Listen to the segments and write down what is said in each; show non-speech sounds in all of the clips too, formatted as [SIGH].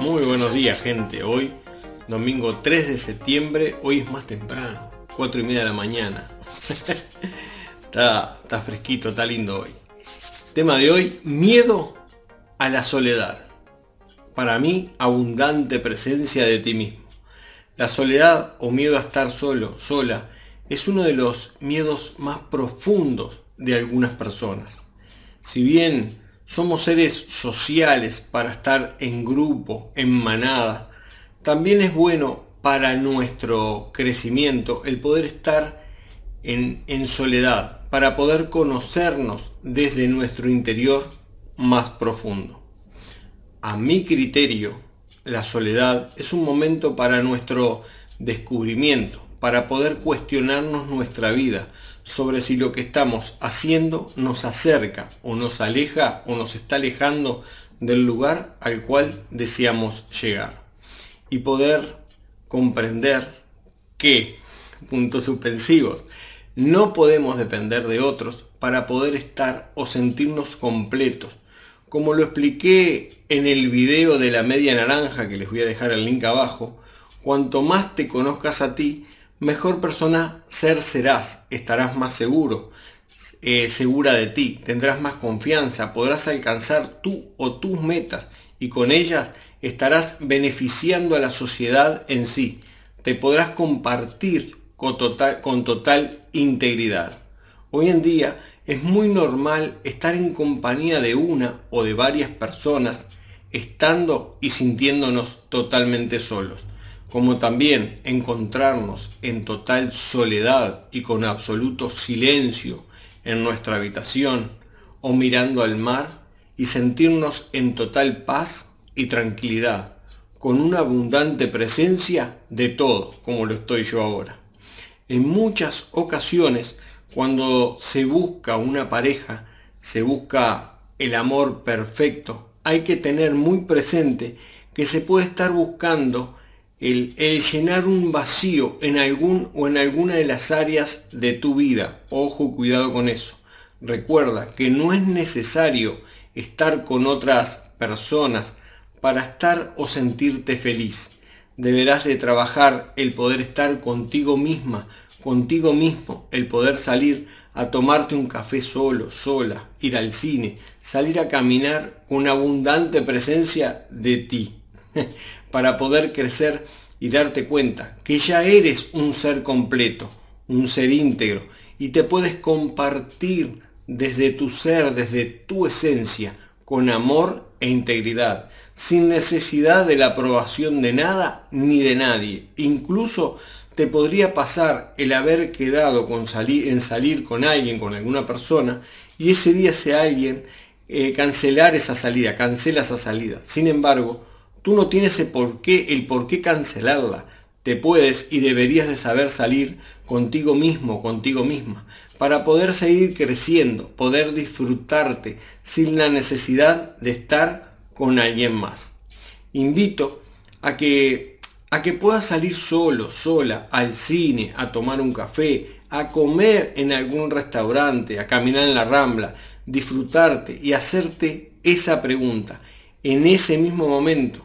Muy buenos días gente, hoy domingo 3 de septiembre, hoy es más temprano, 4 y media de la mañana. [LAUGHS] está, fresquito, está lindo hoy. Tema de hoy, miedo a la soledad. Para mí, abundante presencia de ti mismo. La soledad o miedo a estar solo, sola, es uno de los miedos más profundos de algunas personas. Si bien somos seres sociales para estar en grupo, en manada, también es bueno para nuestro crecimiento el poder estar en, en soledad, para poder conocernos desde nuestro interior más profundo. A mi criterio, la soledad es un momento para nuestro descubrimiento, para poder cuestionarnos nuestra vida sobre si lo que estamos haciendo nos acerca o nos aleja o nos está alejando del lugar al cual deseamos llegar. Y poder comprender que, puntos suspensivos, no podemos depender de otros para poder estar o sentirnos completos. Como lo expliqué en el video de la media naranja, que les voy a dejar el link abajo, cuanto más te conozcas a ti, mejor persona ser serás, estarás más seguro, eh, segura de ti, tendrás más confianza, podrás alcanzar tú o tus metas y con ellas estarás beneficiando a la sociedad en sí. Te podrás compartir con total, con total integridad. Hoy en día es muy normal estar en compañía de una o de varias personas, estando y sintiéndonos totalmente solos como también encontrarnos en total soledad y con absoluto silencio en nuestra habitación o mirando al mar y sentirnos en total paz y tranquilidad, con una abundante presencia de todo, como lo estoy yo ahora. En muchas ocasiones, cuando se busca una pareja, se busca el amor perfecto, hay que tener muy presente que se puede estar buscando el, llenar un vacío en algún o en alguna de las áreas de tu vida. Ojo, cuidado con eso. Recuerda que no es necesario estar con otras personas para estar o sentirte feliz. Deberás de trabajar el poder estar contigo misma, contigo mismo, el poder salir a tomarte un café solo, sola, ir al cine, salir a caminar con abundante presencia de ti. [LAUGHS] para poder crecer y darte cuenta que ya eres un ser completo, un ser íntegro, y te puedes compartir desde tu ser, desde tu esencia, con amor e integridad, sin necesidad de la aprobación de nada ni de nadie. Incluso te podría pasar el haber quedado con en salir con alguien, con alguna persona, y ese día ese alguien eh, cancelar esa salida, cancela esa salida. Sin embargo, Tú no tienes el por qué, el por qué cancelarla. Te puedes y deberías de saber salir contigo mismo, contigo misma, para poder seguir creciendo, poder disfrutarte sin la necesidad de estar con alguien más. Invito a que, a que puedas salir solo, sola, al cine, a tomar un café, a comer en algún restaurante, a caminar en la rambla, disfrutarte y hacerte esa pregunta en ese mismo momento.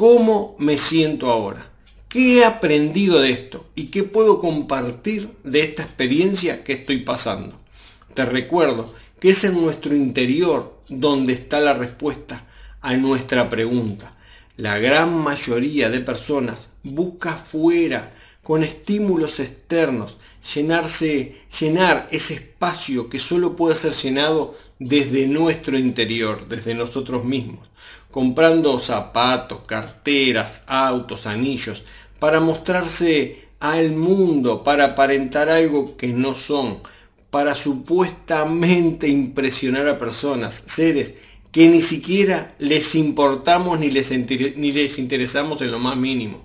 ¿Cómo me siento ahora? ¿Qué he aprendido de esto? ¿Y qué puedo compartir de esta experiencia que estoy pasando? Te recuerdo que es en nuestro interior donde está la respuesta a nuestra pregunta. La gran mayoría de personas busca fuera, con estímulos externos, llenarse, llenar ese espacio que solo puede ser llenado desde nuestro interior, desde nosotros mismos comprando zapatos, carteras, autos, anillos, para mostrarse al mundo, para aparentar algo que no son, para supuestamente impresionar a personas, seres que ni siquiera les importamos ni les, ni les interesamos en lo más mínimo.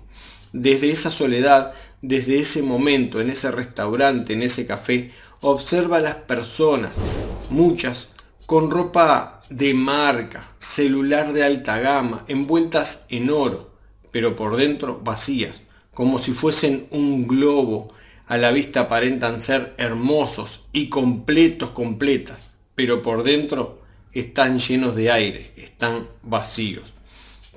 Desde esa soledad, desde ese momento, en ese restaurante, en ese café, observa a las personas, muchas con ropa de marca, celular de alta gama, envueltas en oro, pero por dentro vacías, como si fuesen un globo. A la vista aparentan ser hermosos y completos, completas, pero por dentro están llenos de aire, están vacíos.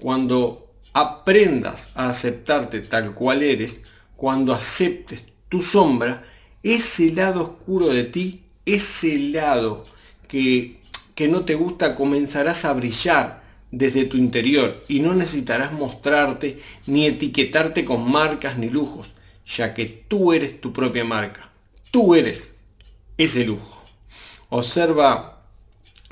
cuando aprendas a aceptarte tal cual eres, cuando aceptes tu sombra, ese lado oscuro de ti, ese lado que, que no te gusta, comenzarás a brillar desde tu interior y no necesitarás mostrarte ni etiquetarte con marcas ni lujos, ya que tú eres tu propia marca. Tú eres ese lujo. Observa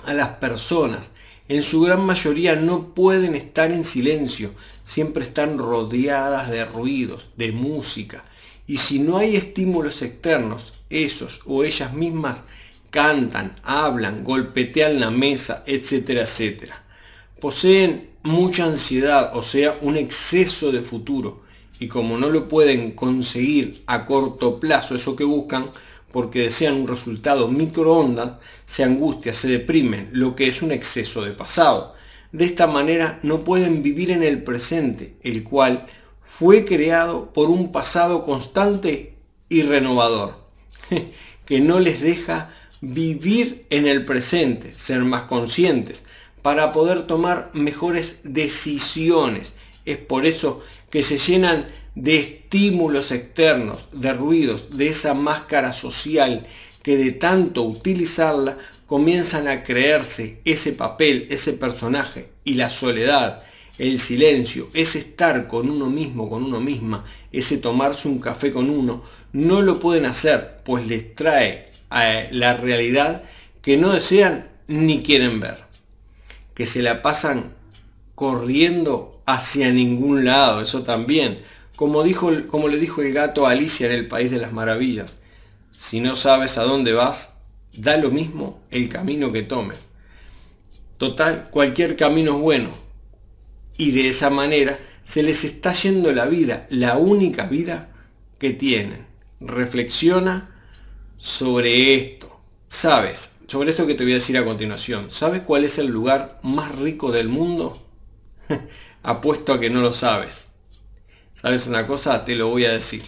a las personas. En su gran mayoría no pueden estar en silencio. Siempre están rodeadas de ruidos, de música. Y si no hay estímulos externos, esos o ellas mismas cantan, hablan, golpetean la mesa, etcétera, etcétera. Poseen mucha ansiedad, o sea, un exceso de futuro. Y como no lo pueden conseguir a corto plazo, eso que buscan, porque desean un resultado microondas, se angustian, se deprimen, lo que es un exceso de pasado. De esta manera no pueden vivir en el presente, el cual fue creado por un pasado constante y renovador, [LAUGHS] que no les deja vivir en el presente, ser más conscientes, para poder tomar mejores decisiones. Es por eso que se llenan de estímulos externos, de ruidos, de esa máscara social que de tanto utilizarla comienzan a creerse ese papel, ese personaje y la soledad, el silencio, ese estar con uno mismo, con uno misma, ese tomarse un café con uno, no lo pueden hacer, pues les trae a la realidad que no desean ni quieren ver que se la pasan corriendo hacia ningún lado, eso también. Como, dijo, como le dijo el gato a Alicia en el País de las Maravillas, si no sabes a dónde vas, da lo mismo el camino que tomes. Total, cualquier camino es bueno. Y de esa manera se les está yendo la vida, la única vida que tienen. Reflexiona sobre esto. Sabes, sobre esto que te voy a decir a continuación. ¿Sabes cuál es el lugar más rico del mundo? [LAUGHS] Apuesto a que no lo sabes. ¿Sabes una cosa? Te lo voy a decir.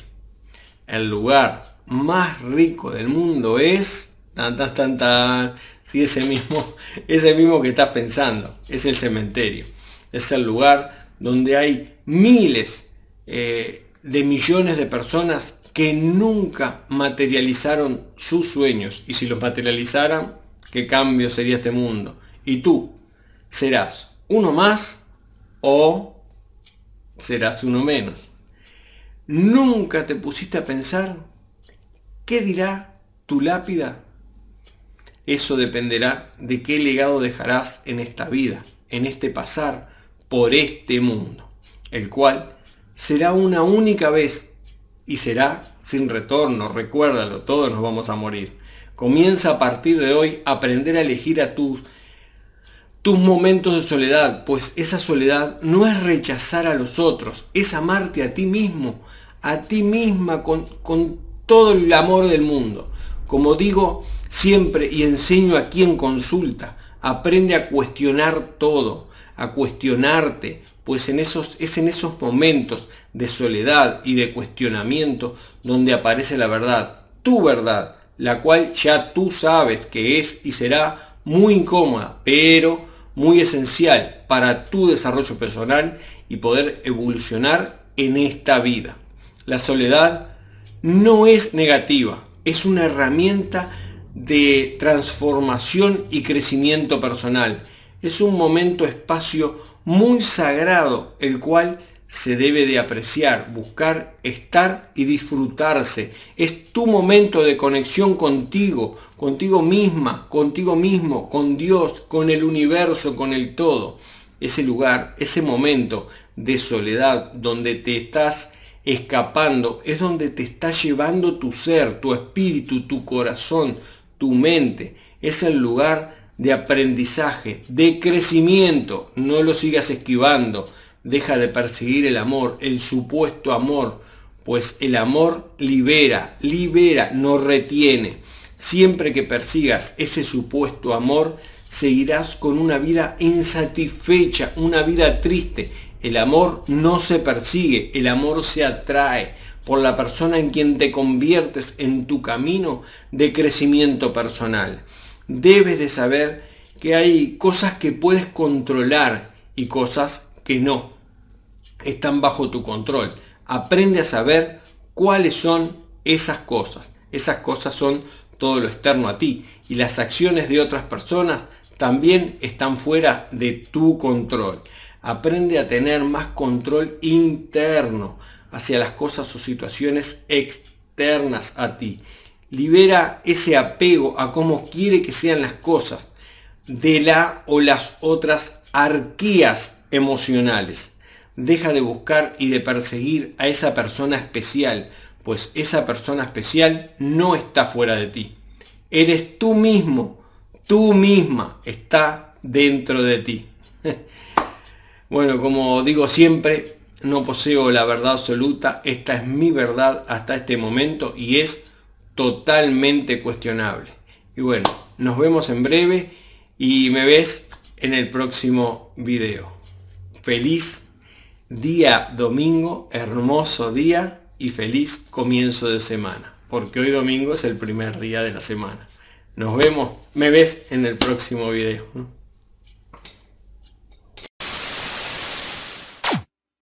El lugar más rico del mundo es... Tan, tan, tan. Sí, ese mismo, [LAUGHS] ese mismo que estás pensando. Es el cementerio. Es el lugar donde hay miles eh, de millones de personas que nunca materializaron sus sueños. Y si los materializaran, ¿qué cambio sería este mundo? Y tú serás uno más o serás uno menos. Nunca te pusiste a pensar qué dirá tu lápida. Eso dependerá de qué legado dejarás en esta vida, en este pasar por este mundo, el cual será una única vez y será sin retorno, recuérdalo, todos nos vamos a morir. Comienza a partir de hoy a aprender a elegir a tus, tus momentos de soledad, pues esa soledad no es rechazar a los otros, es amarte a ti mismo, a ti misma con, con todo el amor del mundo. Como digo siempre y enseño a quien consulta, aprende a cuestionar todo, a cuestionarte, pues en esos, es en esos momentos de soledad y de cuestionamiento donde aparece la verdad, tu verdad, la cual ya tú sabes que es y será muy incómoda, pero muy esencial para tu desarrollo personal y poder evolucionar en esta vida. La soledad no es negativa, es una herramienta de transformación y crecimiento personal. Es un momento, espacio muy sagrado, el cual se debe de apreciar, buscar, estar y disfrutarse. Es tu momento de conexión contigo, contigo misma, contigo mismo, con Dios, con el universo, con el todo. Ese lugar, ese momento de soledad donde te estás escapando, es donde te está llevando tu ser, tu espíritu, tu corazón, tu mente. Es el lugar de aprendizaje, de crecimiento. No lo sigas esquivando. Deja de perseguir el amor, el supuesto amor, pues el amor libera, libera, no retiene. Siempre que persigas ese supuesto amor, seguirás con una vida insatisfecha, una vida triste. El amor no se persigue, el amor se atrae por la persona en quien te conviertes en tu camino de crecimiento personal debes de saber que hay cosas que puedes controlar y cosas que no están bajo tu control. Aprende a saber cuáles son esas cosas. Esas cosas son todo lo externo a ti y las acciones de otras personas también están fuera de tu control. Aprende a tener más control interno hacia las cosas o situaciones externas a ti. Libera ese apego a cómo quiere que sean las cosas de la o las otras arquías emocionales. Deja de buscar y de perseguir a esa persona especial, pues esa persona especial no está fuera de ti. Eres tú mismo, tú misma está dentro de ti. [LAUGHS] bueno, como digo siempre, no poseo la verdad absoluta, esta es mi verdad hasta este momento y es totalmente cuestionable. Y bueno, nos vemos en breve y me ves en el próximo video. Feliz día domingo, hermoso día y feliz comienzo de semana, porque hoy domingo es el primer día de la semana. Nos vemos, me ves en el próximo video.